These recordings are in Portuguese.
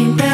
vim pela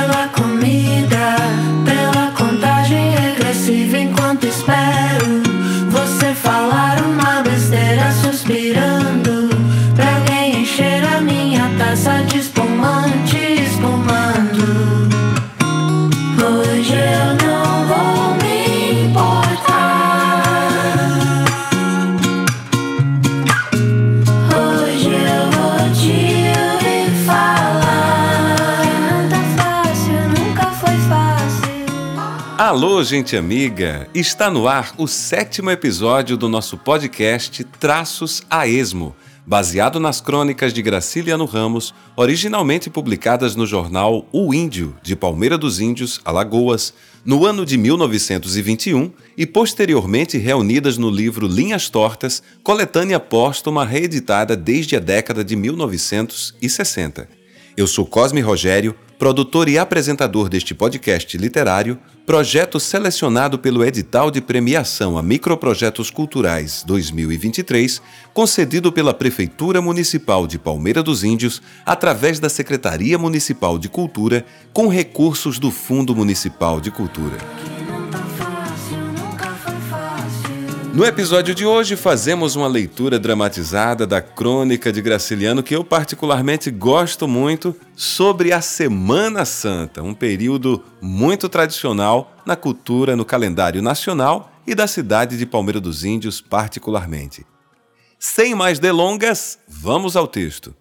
gente amiga! Está no ar o sétimo episódio do nosso podcast Traços a Esmo, baseado nas crônicas de Graciliano Ramos, originalmente publicadas no jornal O Índio, de Palmeira dos Índios, Alagoas, no ano de 1921 e posteriormente reunidas no livro Linhas Tortas, coletânea póstuma reeditada desde a década de 1960. Eu sou Cosme Rogério, produtor e apresentador deste podcast literário, projeto selecionado pelo edital de premiação a microprojetos culturais 2023, concedido pela Prefeitura Municipal de Palmeira dos Índios através da Secretaria Municipal de Cultura, com recursos do Fundo Municipal de Cultura. No episódio de hoje, fazemos uma leitura dramatizada da crônica de Graciliano que eu particularmente gosto muito sobre a Semana Santa, um período muito tradicional na cultura, no calendário nacional e da cidade de Palmeira dos Índios, particularmente. Sem mais delongas, vamos ao texto.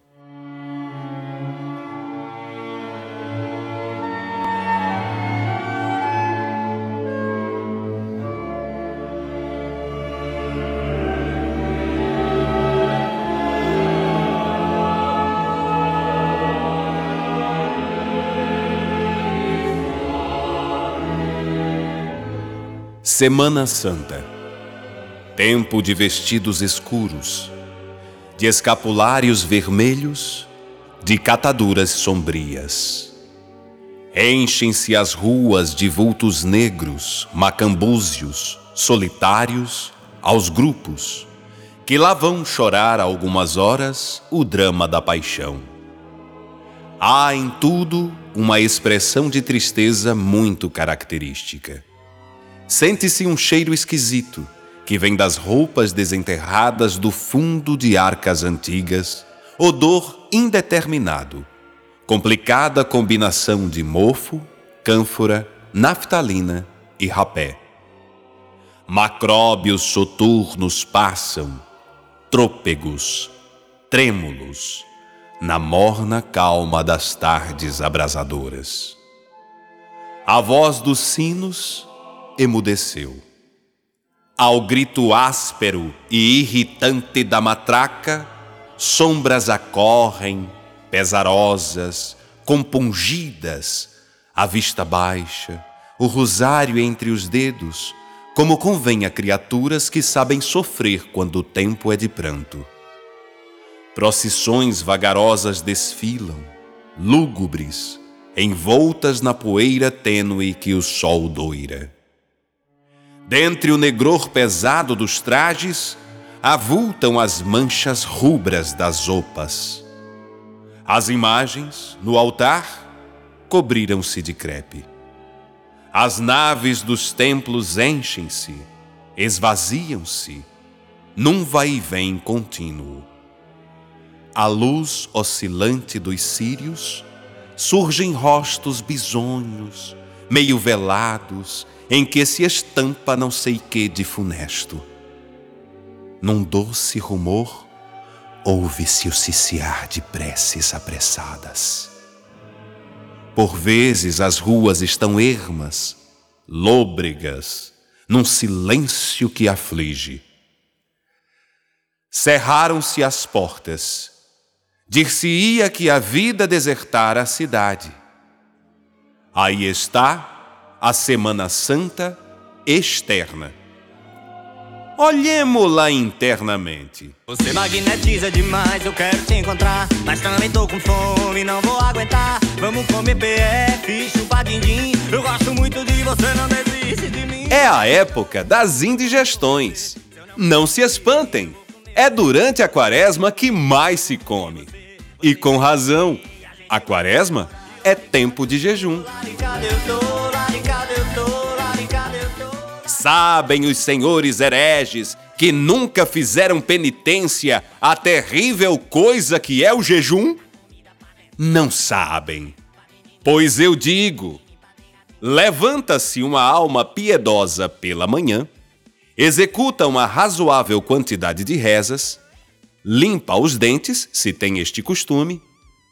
Semana Santa. Tempo de vestidos escuros, de escapulários vermelhos, de cataduras sombrias. Enchem-se as ruas de vultos negros, macambúzios, solitários, aos grupos, que lá vão chorar algumas horas o drama da paixão. Há em tudo uma expressão de tristeza muito característica. Sente-se um cheiro esquisito que vem das roupas desenterradas do fundo de arcas antigas, odor indeterminado, complicada combinação de mofo, cânfora, naftalina e rapé. Macróbios soturnos passam, trôpegos, trêmulos, na morna calma das tardes abrasadoras. A voz dos sinos emudeceu. Ao grito áspero e irritante da matraca, sombras acorrem, pesarosas, compungidas, a vista baixa, o rosário entre os dedos, como convém a criaturas que sabem sofrer quando o tempo é de pranto. Procissões vagarosas desfilam, lúgubres, envoltas na poeira tênue que o sol doira. Dentre o negror pesado dos trajes, avultam as manchas rubras das opas. As imagens, no altar, cobriram-se de crepe. As naves dos templos enchem-se, esvaziam-se, num vai e vem contínuo. À luz oscilante dos círios, surgem rostos bisonhos, meio velados, em que se estampa não sei que de funesto. Num doce rumor, ouve-se o ciciar de preces apressadas. Por vezes as ruas estão ermas, lôbregas, num silêncio que aflige. Cerraram-se as portas. Dir-se-ia que a vida desertara a cidade. Aí está a Semana Santa externa. Olhemo-la internamente. Você magnetiza demais, eu quero te encontrar. Mas também tô com fome, não vou aguentar. Vamos comer PF, chupar din-din. Eu gosto muito de você, não desiste de mim. É a época das indigestões. Não se espantem. É durante a quaresma que mais se come. E com razão. A quaresma é tempo de jejum. Laricada eu tô, Sabem os senhores hereges que nunca fizeram penitência à terrível coisa que é o jejum? Não sabem. Pois eu digo: levanta-se uma alma piedosa pela manhã, executa uma razoável quantidade de rezas, limpa os dentes, se tem este costume,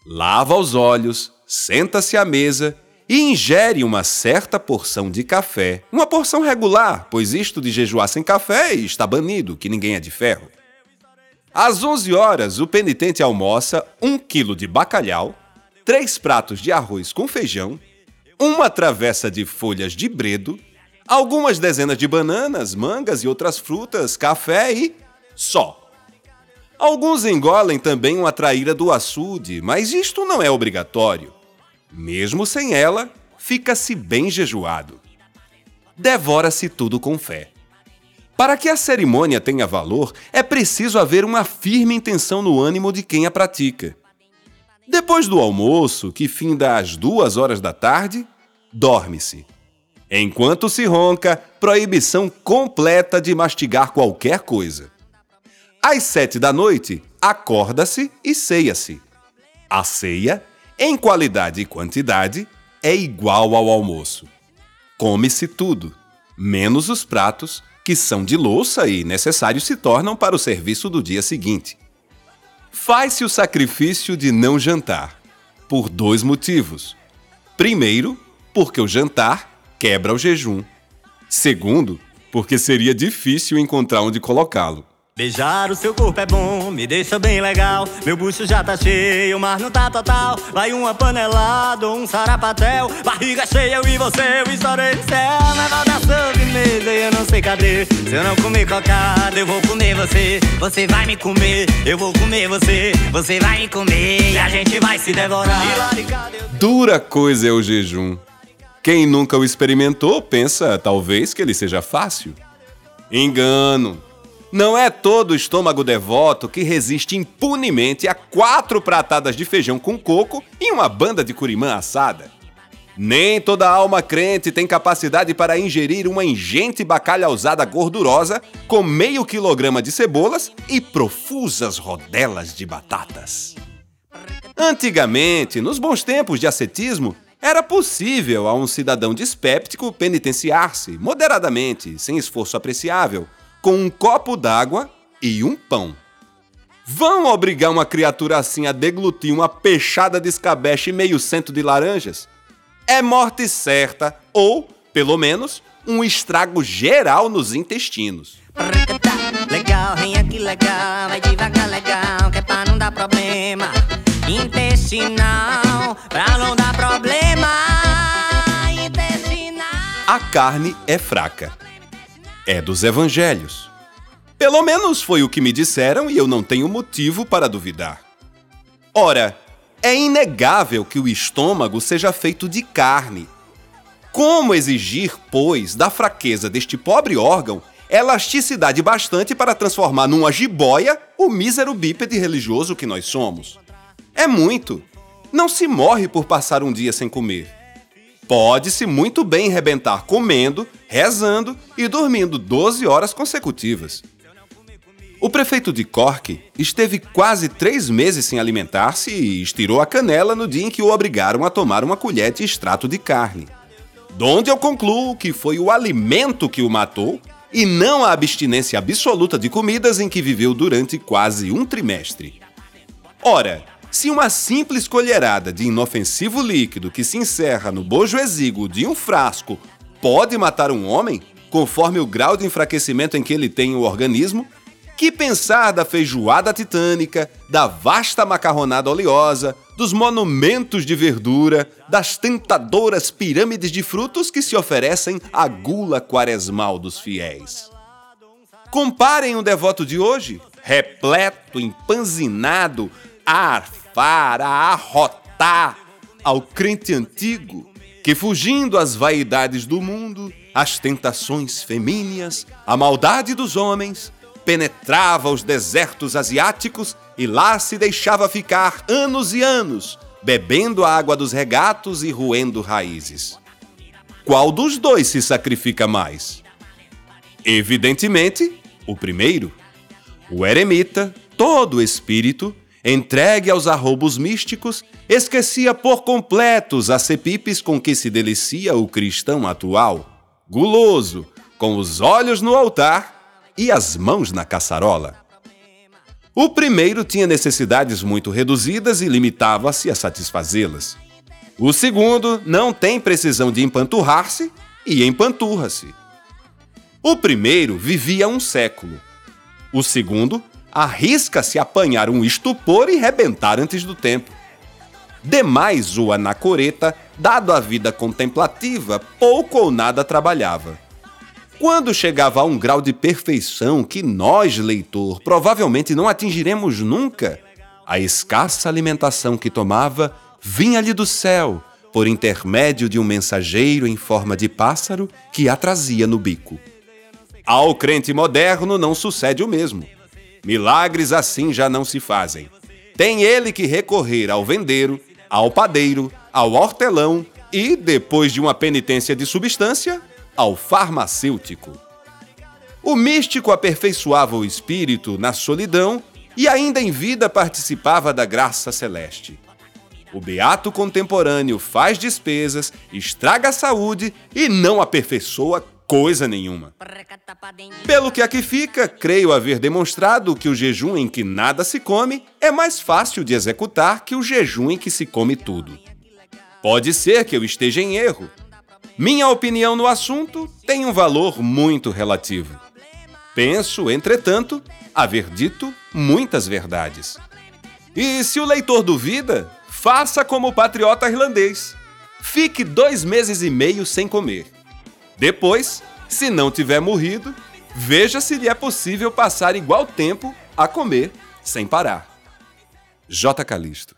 lava os olhos, senta-se à mesa e ingere uma certa porção de café. Uma porção regular, pois isto de jejuar sem café está banido, que ninguém é de ferro. Às 11 horas, o penitente almoça um quilo de bacalhau, três pratos de arroz com feijão, uma travessa de folhas de bredo, algumas dezenas de bananas, mangas e outras frutas, café e só. Alguns engolem também uma traíra do açude, mas isto não é obrigatório. Mesmo sem ela, fica-se bem jejuado. Devora-se tudo com fé. Para que a cerimônia tenha valor, é preciso haver uma firme intenção no ânimo de quem a pratica. Depois do almoço, que finda às duas horas da tarde, dorme-se. Enquanto se ronca, proibição completa de mastigar qualquer coisa. Às sete da noite, acorda-se e ceia-se. A ceia, em qualidade e quantidade, é igual ao almoço. Come-se tudo, menos os pratos, que são de louça e necessários se tornam para o serviço do dia seguinte. Faz-se o sacrifício de não jantar, por dois motivos. Primeiro, porque o jantar quebra o jejum. Segundo, porque seria difícil encontrar onde colocá-lo. Beijar o seu corpo é bom, me deixa bem legal. Meu bucho já tá cheio, mas não tá total. Vai uma panelada um sarapatel. Barriga cheia, eu e você, eu estourei no céu. Na da sobremesa, eu não sei cadê. Se eu não comer cocada, eu vou comer você. Você vai me comer, eu vou comer você. Você vai me comer e a gente vai se devorar. E Dura coisa é o jejum. Quem nunca o experimentou pensa, talvez, que ele seja fácil. Engano. Não é todo estômago devoto que resiste impunemente a quatro pratadas de feijão com coco e uma banda de curimã assada. Nem toda alma crente tem capacidade para ingerir uma ingente bacalhauzada gordurosa com meio quilograma de cebolas e profusas rodelas de batatas. Antigamente, nos bons tempos de ascetismo, era possível a um cidadão dispéptico penitenciar-se moderadamente, sem esforço apreciável, com um copo d'água e um pão. Vão obrigar uma criatura assim a deglutir uma peixada de escabeche e meio cento de laranjas? É morte certa, ou, pelo menos, um estrago geral nos intestinos. Legal, vem aqui legal, vai devagar legal, que é pra não dar problema. Intestinal, pra não dar problema. Intestinal. A carne é fraca. É dos evangelhos. Pelo menos foi o que me disseram e eu não tenho motivo para duvidar. Ora, é inegável que o estômago seja feito de carne. Como exigir, pois, da fraqueza deste pobre órgão elasticidade bastante para transformar numa jiboia o mísero bípede religioso que nós somos? É muito. Não se morre por passar um dia sem comer. Pode-se muito bem rebentar comendo, rezando e dormindo 12 horas consecutivas. O prefeito de Cork esteve quase três meses sem alimentar-se e estirou a canela no dia em que o obrigaram a tomar uma colher de extrato de carne. Donde eu concluo que foi o alimento que o matou e não a abstinência absoluta de comidas em que viveu durante quase um trimestre. Ora, se uma simples colherada de inofensivo líquido que se encerra no bojo exíguo de um frasco pode matar um homem, conforme o grau de enfraquecimento em que ele tem o organismo, que pensar da feijoada titânica, da vasta macarronada oleosa, dos monumentos de verdura, das tentadoras pirâmides de frutos que se oferecem à gula quaresmal dos fiéis. Comparem o devoto de hoje, repleto, empanzinado, a arfar, a arrotar, ao crente antigo, que fugindo às vaidades do mundo, às tentações femíneas, à maldade dos homens, penetrava os desertos asiáticos e lá se deixava ficar anos e anos, bebendo a água dos regatos e roendo raízes. Qual dos dois se sacrifica mais? Evidentemente, o primeiro. O eremita, todo espírito, entregue aos arrobos místicos, esquecia por completo os acepipes com que se delicia o cristão atual, guloso, com os olhos no altar e as mãos na caçarola. O primeiro tinha necessidades muito reduzidas e limitava-se a satisfazê-las. O segundo não tem precisão de empanturrar-se e empanturra-se. O primeiro vivia um século. O segundo arrisca-se apanhar um estupor e rebentar antes do tempo. Demais o anacoreta, dado a vida contemplativa, pouco ou nada trabalhava. Quando chegava a um grau de perfeição que nós, leitor, provavelmente não atingiremos nunca, a escassa alimentação que tomava vinha-lhe do céu, por intermédio de um mensageiro em forma de pássaro que a trazia no bico. Ao crente moderno não sucede o mesmo. Milagres assim já não se fazem. Tem ele que recorrer ao vendeiro, ao padeiro, ao hortelão e, depois de uma penitência de substância, ao farmacêutico. O místico aperfeiçoava o espírito na solidão e ainda em vida participava da graça celeste. O beato contemporâneo faz despesas, estraga a saúde e não aperfeiçoa coisa nenhuma. Pelo que aqui fica, creio haver demonstrado que o jejum em que nada se come é mais fácil de executar que o jejum em que se come tudo. Pode ser que eu esteja em erro, minha opinião no assunto tem um valor muito relativo. Penso, entretanto, haver dito muitas verdades. E se o leitor duvida, faça como o patriota irlandês. Fique dois meses e meio sem comer. Depois, se não tiver morrido, veja se lhe é possível passar igual tempo a comer sem parar. J. Calisto.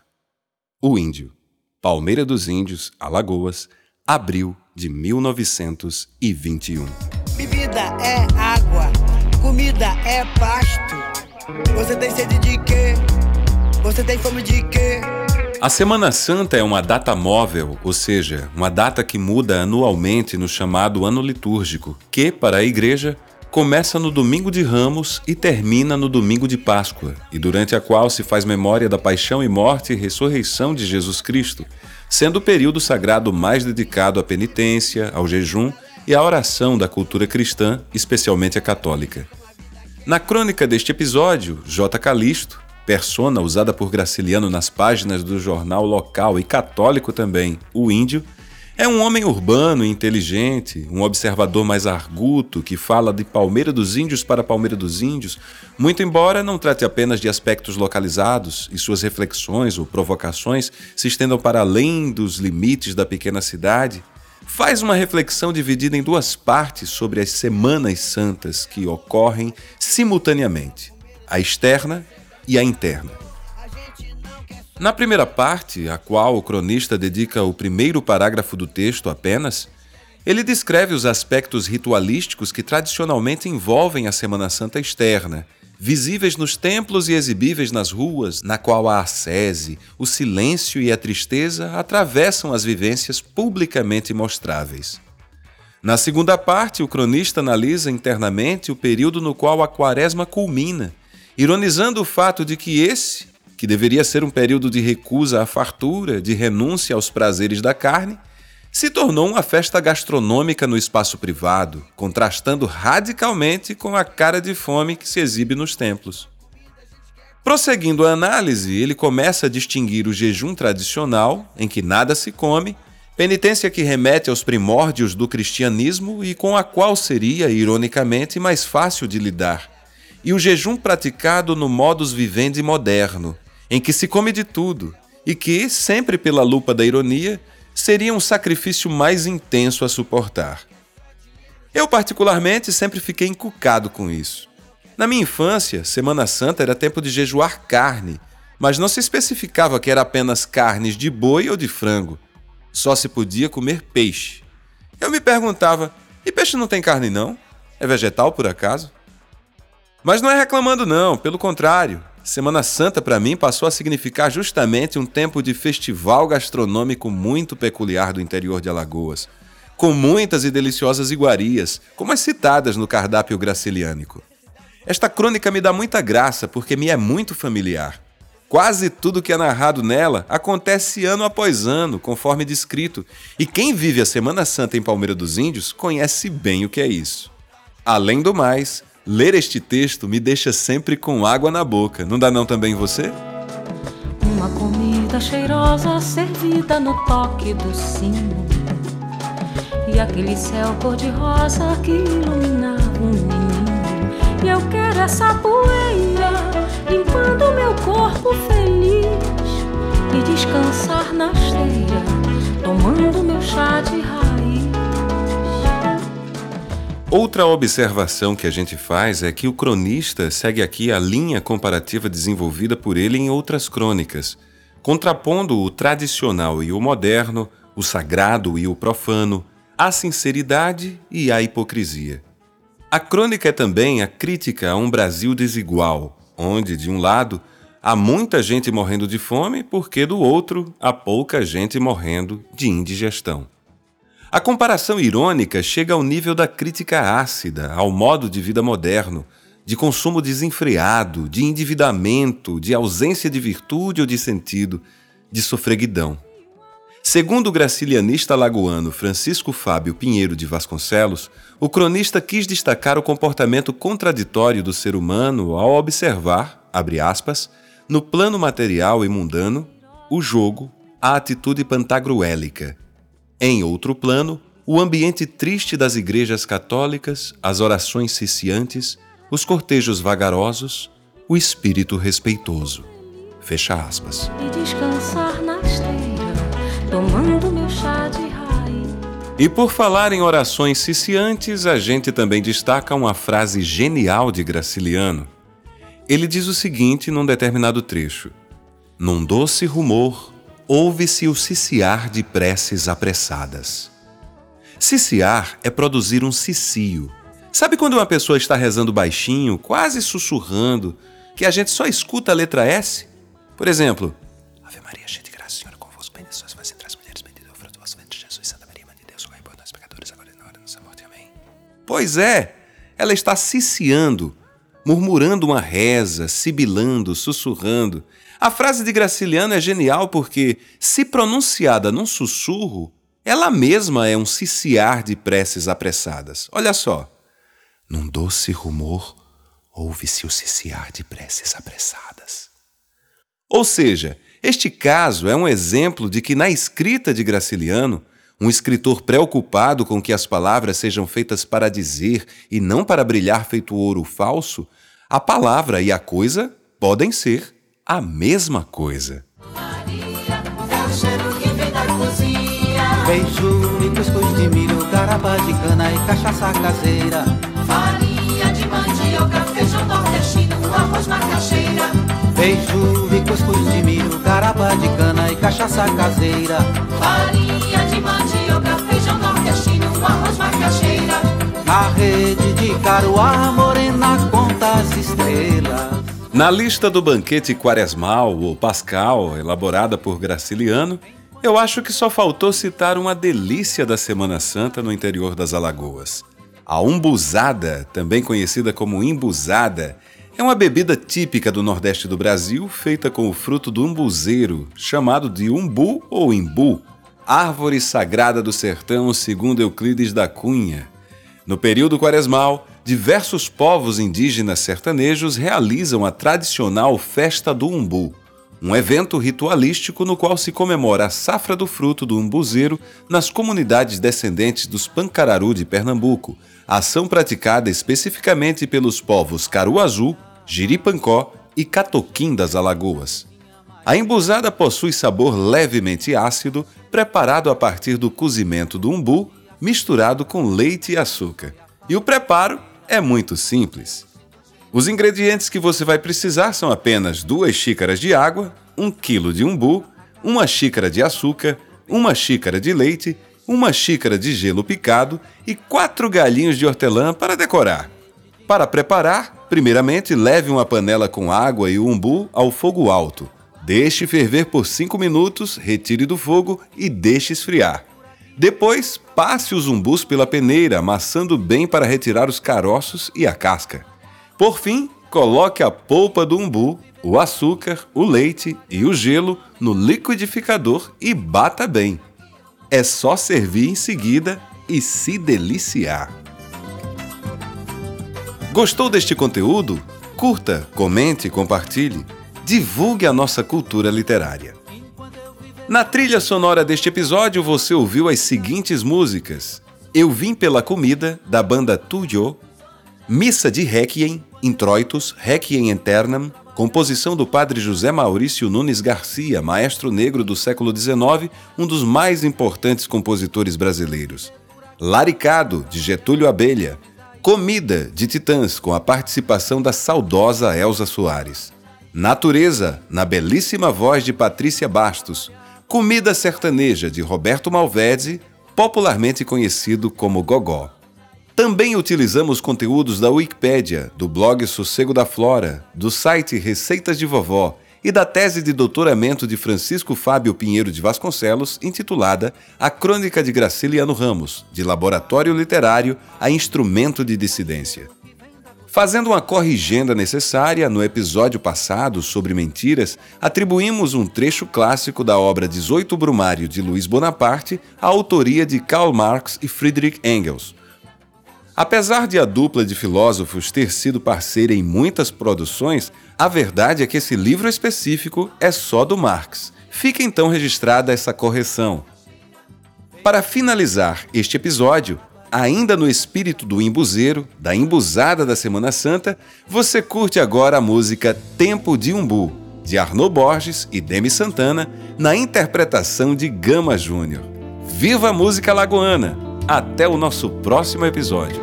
O Índio. Palmeira dos Índios, Alagoas, abril de 1921. Bebida é água, comida é pasto. Você tem sede de quê? Você tem fome de quê? A Semana Santa é uma data móvel, ou seja, uma data que muda anualmente no chamado ano litúrgico, que, para a Igreja, começa no domingo de Ramos e termina no domingo de Páscoa, e durante a qual se faz memória da paixão e morte e ressurreição de Jesus Cristo, sendo o período sagrado mais dedicado à penitência, ao jejum e à oração da cultura cristã, especialmente a católica. Na crônica deste episódio, J. Calisto, persona usada por Graciliano nas páginas do jornal local e católico também, O Índio, é um homem urbano e inteligente, um observador mais arguto que fala de Palmeira dos Índios para Palmeira dos Índios, muito embora não trate apenas de aspectos localizados e suas reflexões ou provocações se estendam para além dos limites da pequena cidade, faz uma reflexão dividida em duas partes sobre as Semanas Santas que ocorrem simultaneamente, a externa e a interna. Na primeira parte, a qual o cronista dedica o primeiro parágrafo do texto apenas, ele descreve os aspectos ritualísticos que tradicionalmente envolvem a Semana Santa externa, visíveis nos templos e exibíveis nas ruas, na qual a ascese, o silêncio e a tristeza atravessam as vivências publicamente mostráveis. Na segunda parte, o cronista analisa internamente o período no qual a quaresma culmina, ironizando o fato de que esse, que deveria ser um período de recusa à fartura, de renúncia aos prazeres da carne, se tornou uma festa gastronômica no espaço privado, contrastando radicalmente com a cara de fome que se exibe nos templos. Prosseguindo a análise, ele começa a distinguir o jejum tradicional, em que nada se come, penitência que remete aos primórdios do cristianismo e com a qual seria, ironicamente, mais fácil de lidar, e o jejum praticado no modus vivendi moderno, em que se come de tudo e que, sempre pela lupa da ironia, seria um sacrifício mais intenso a suportar. Eu, particularmente, sempre fiquei encucado com isso. Na minha infância, Semana Santa era tempo de jejuar carne, mas não se especificava que era apenas carnes de boi ou de frango. Só se podia comer peixe. Eu me perguntava: e peixe não tem carne, não? É vegetal por acaso? Mas não é reclamando, não, pelo contrário. Semana Santa para mim passou a significar justamente um tempo de festival gastronômico muito peculiar do interior de Alagoas, com muitas e deliciosas iguarias, como as citadas no cardápio graciliânico. Esta crônica me dá muita graça porque me é muito familiar. Quase tudo que é narrado nela acontece ano após ano, conforme descrito, e quem vive a Semana Santa em Palmeira dos Índios conhece bem o que é isso. Além do mais, Ler este texto me deixa sempre com água na boca. Não dá não também você? Uma comida cheirosa servida no toque do sino. E aquele céu cor-de-rosa que iluminava um menino. E eu quero essa poeira limpando meu corpo feliz. E descansar na esteira, tomando meu chá de raiz. Outra observação que a gente faz é que o cronista segue aqui a linha comparativa desenvolvida por ele em outras crônicas, contrapondo o tradicional e o moderno, o sagrado e o profano, a sinceridade e a hipocrisia. A crônica é também a crítica a um Brasil desigual, onde, de um lado, há muita gente morrendo de fome, porque do outro há pouca gente morrendo de indigestão. A comparação irônica chega ao nível da crítica ácida ao modo de vida moderno, de consumo desenfreado, de endividamento, de ausência de virtude ou de sentido, de sofreguidão. Segundo o gracilianista lagoano Francisco Fábio Pinheiro de Vasconcelos, o cronista quis destacar o comportamento contraditório do ser humano ao observar, abre aspas, no plano material e mundano, o jogo, a atitude pantagruélica, em outro plano, o ambiente triste das igrejas católicas, as orações ciciantes, os cortejos vagarosos, o espírito respeitoso. Fecha aspas. E descansar na esteira, tomando meu chá de raiz. E por falar em orações ciciantes, a gente também destaca uma frase genial de Graciliano. Ele diz o seguinte num determinado trecho: Num doce rumor ouve-se o ciciar de preces apressadas. Ciciar é produzir um cicio. Sabe quando uma pessoa está rezando baixinho, quase sussurrando, que a gente só escuta a letra S? Por exemplo, Ave Maria, cheia de graça, Senhor é convosco, sois vós entre as mulheres, bendito é o fruto do vosso ventre, Jesus, Santa Maria, Mãe de Deus, rogai por nós pecadores, agora e na hora da nossa morte. Amém. Pois é, ela está ciciando, murmurando uma reza, sibilando, sussurrando. A frase de Graciliano é genial porque, se pronunciada num sussurro, ela mesma é um ciciar de preces apressadas. Olha só. Num doce rumor, ouve-se o ciciar de preces apressadas. Ou seja, este caso é um exemplo de que, na escrita de Graciliano, um escritor preocupado com que as palavras sejam feitas para dizer e não para brilhar feito ouro falso, a palavra e a coisa podem ser a mesma coisa. Beijo e cuscuz de milho, garapa de cana e cachaça caseira. Farinha de mandioca, feijão nordestino, arroz macaxeira. Beijo e cuscuz de milho, garapa de cana e cachaça caseira. Farinha de mandioca, feijão nordestino, arroz macaxeira. Na rede de caruá, morena conta as estrelas. Na lista do banquete quaresmal ou pascal, elaborada por Graciliano, eu acho que só faltou citar uma delícia da Semana Santa no interior das Alagoas. A umbuzada, também conhecida como imbuzada, é uma bebida típica do Nordeste do Brasil, feita com o fruto do umbuzeiro, chamado de umbu ou imbu, árvore sagrada do sertão segundo Euclides da Cunha. No período quaresmal, diversos povos indígenas sertanejos realizam a tradicional Festa do Umbu, um evento ritualístico no qual se comemora a safra do fruto do umbuzeiro nas comunidades descendentes dos Pancararu de Pernambuco, ação praticada especificamente pelos povos Caruazu, Jiripancó e Catoquim das Alagoas. A embusada possui sabor levemente ácido, preparado a partir do cozimento do umbu, misturado com leite e açúcar. E o preparo é muito simples. Os ingredientes que você vai precisar são apenas duas xícaras de água, um quilo de umbu, uma xícara de açúcar, uma xícara de leite, uma xícara de gelo picado e quatro galinhos de hortelã para decorar. Para preparar, primeiramente leve uma panela com água e o umbu ao fogo alto. Deixe ferver por 5 minutos, retire do fogo e deixe esfriar. Depois, passe os umbus pela peneira, amassando bem para retirar os caroços e a casca. Por fim, coloque a polpa do umbu, o açúcar, o leite e o gelo no liquidificador e bata bem. É só servir em seguida e se deliciar. Gostou deste conteúdo? Curta, comente, compartilhe. Divulgue a nossa cultura literária. Na trilha sonora deste episódio, você ouviu as seguintes músicas: Eu Vim pela Comida, da banda Tuyo, Missa de Requiem, Introitus, Requiem Eternam, composição do padre José Maurício Nunes Garcia, maestro negro do século XIX, um dos mais importantes compositores brasileiros. Laricado, de Getúlio Abelha, Comida de Titãs, com a participação da saudosa Elza Soares. Natureza, na belíssima voz de Patrícia Bastos. Comida Sertaneja, de Roberto Malvede, popularmente conhecido como Gogó. Também utilizamos conteúdos da Wikipédia, do blog Sossego da Flora, do site Receitas de Vovó e da tese de doutoramento de Francisco Fábio Pinheiro de Vasconcelos, intitulada A Crônica de Graciliano Ramos, de Laboratório Literário a Instrumento de Dissidência. Fazendo uma corrigenda necessária, no episódio passado sobre mentiras, atribuímos um trecho clássico da obra 18 Brumário de Luiz Bonaparte à autoria de Karl Marx e Friedrich Engels, Apesar de a dupla de filósofos ter sido parceira em muitas produções, a verdade é que esse livro específico é só do Marx. Fica então registrada essa correção. Para finalizar este episódio, ainda no espírito do embuzeiro, da embusada da Semana Santa, você curte agora a música Tempo de Umbu, de Arnaud Borges e Demi Santana, na interpretação de Gama Júnior. Viva a música lagoana! Até o nosso próximo episódio.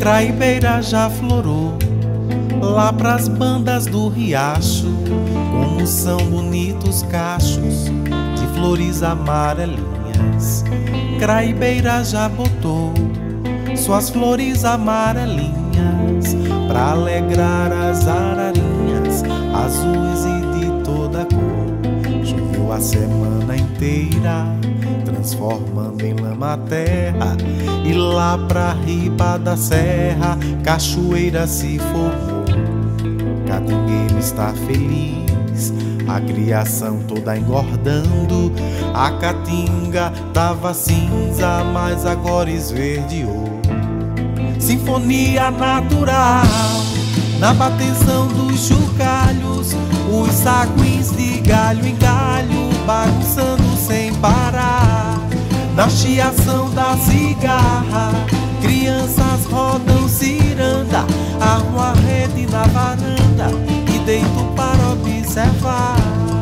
Craibeira já florou lá pras bandas do riacho, como são bonitos cachos de flores amarelinhas. Craibeira já botou suas flores amarelinhas para alegrar as ararinhas azuis e toda cor. Choveu a semana inteira, transformando em lama a terra. E lá pra riba da serra, cachoeira se formou. Catingueiro está feliz, a criação toda engordando. A caatinga tava cinza, mas agora esverdeou. Sinfonia natural na bateção dos chocalhos, os saguins de galho em galho, bagunçando sem parar. Na chiação da cigarra, crianças rodam ciranda, armam a rede na varanda deito para observar.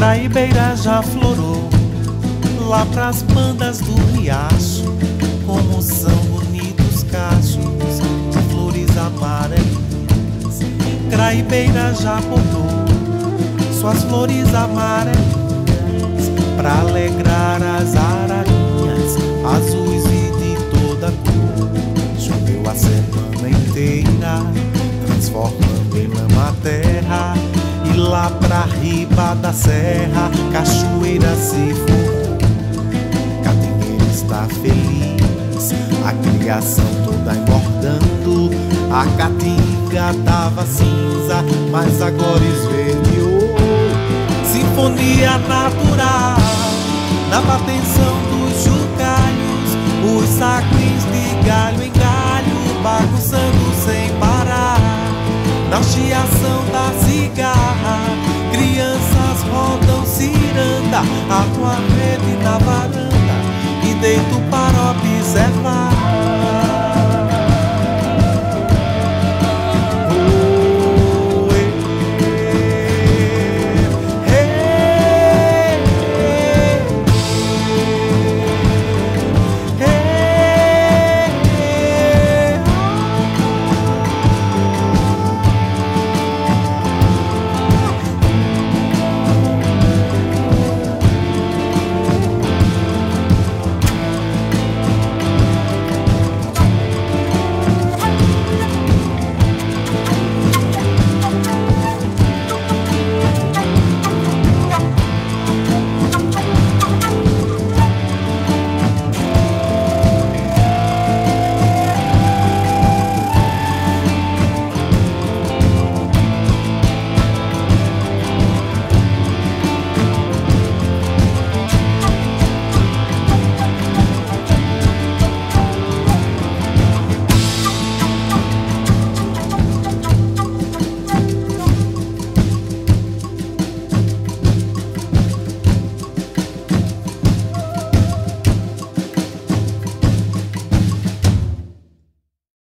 Craibeira já florou lá pras bandas do riacho, como são bonitos cachos de flores amarelinhas. Craibeira já botou suas flores amarelinhas pra alegrar as ararinhas azuis e de toda cor. Choveu a semana inteira, transformando em lama a terra lá pra riba da serra, cachoeira se for. Catingueiro está feliz, a criação toda engordando. A caatinga tava cinza, mas agora esverdeou. Sinfonia natural, na batenção dos chocalhos, os saquinhos de galho em galho, bagunçando sem parar na chiação da cigarra, crianças rodam ciranda, a tua rede na varanda. E deito para observar.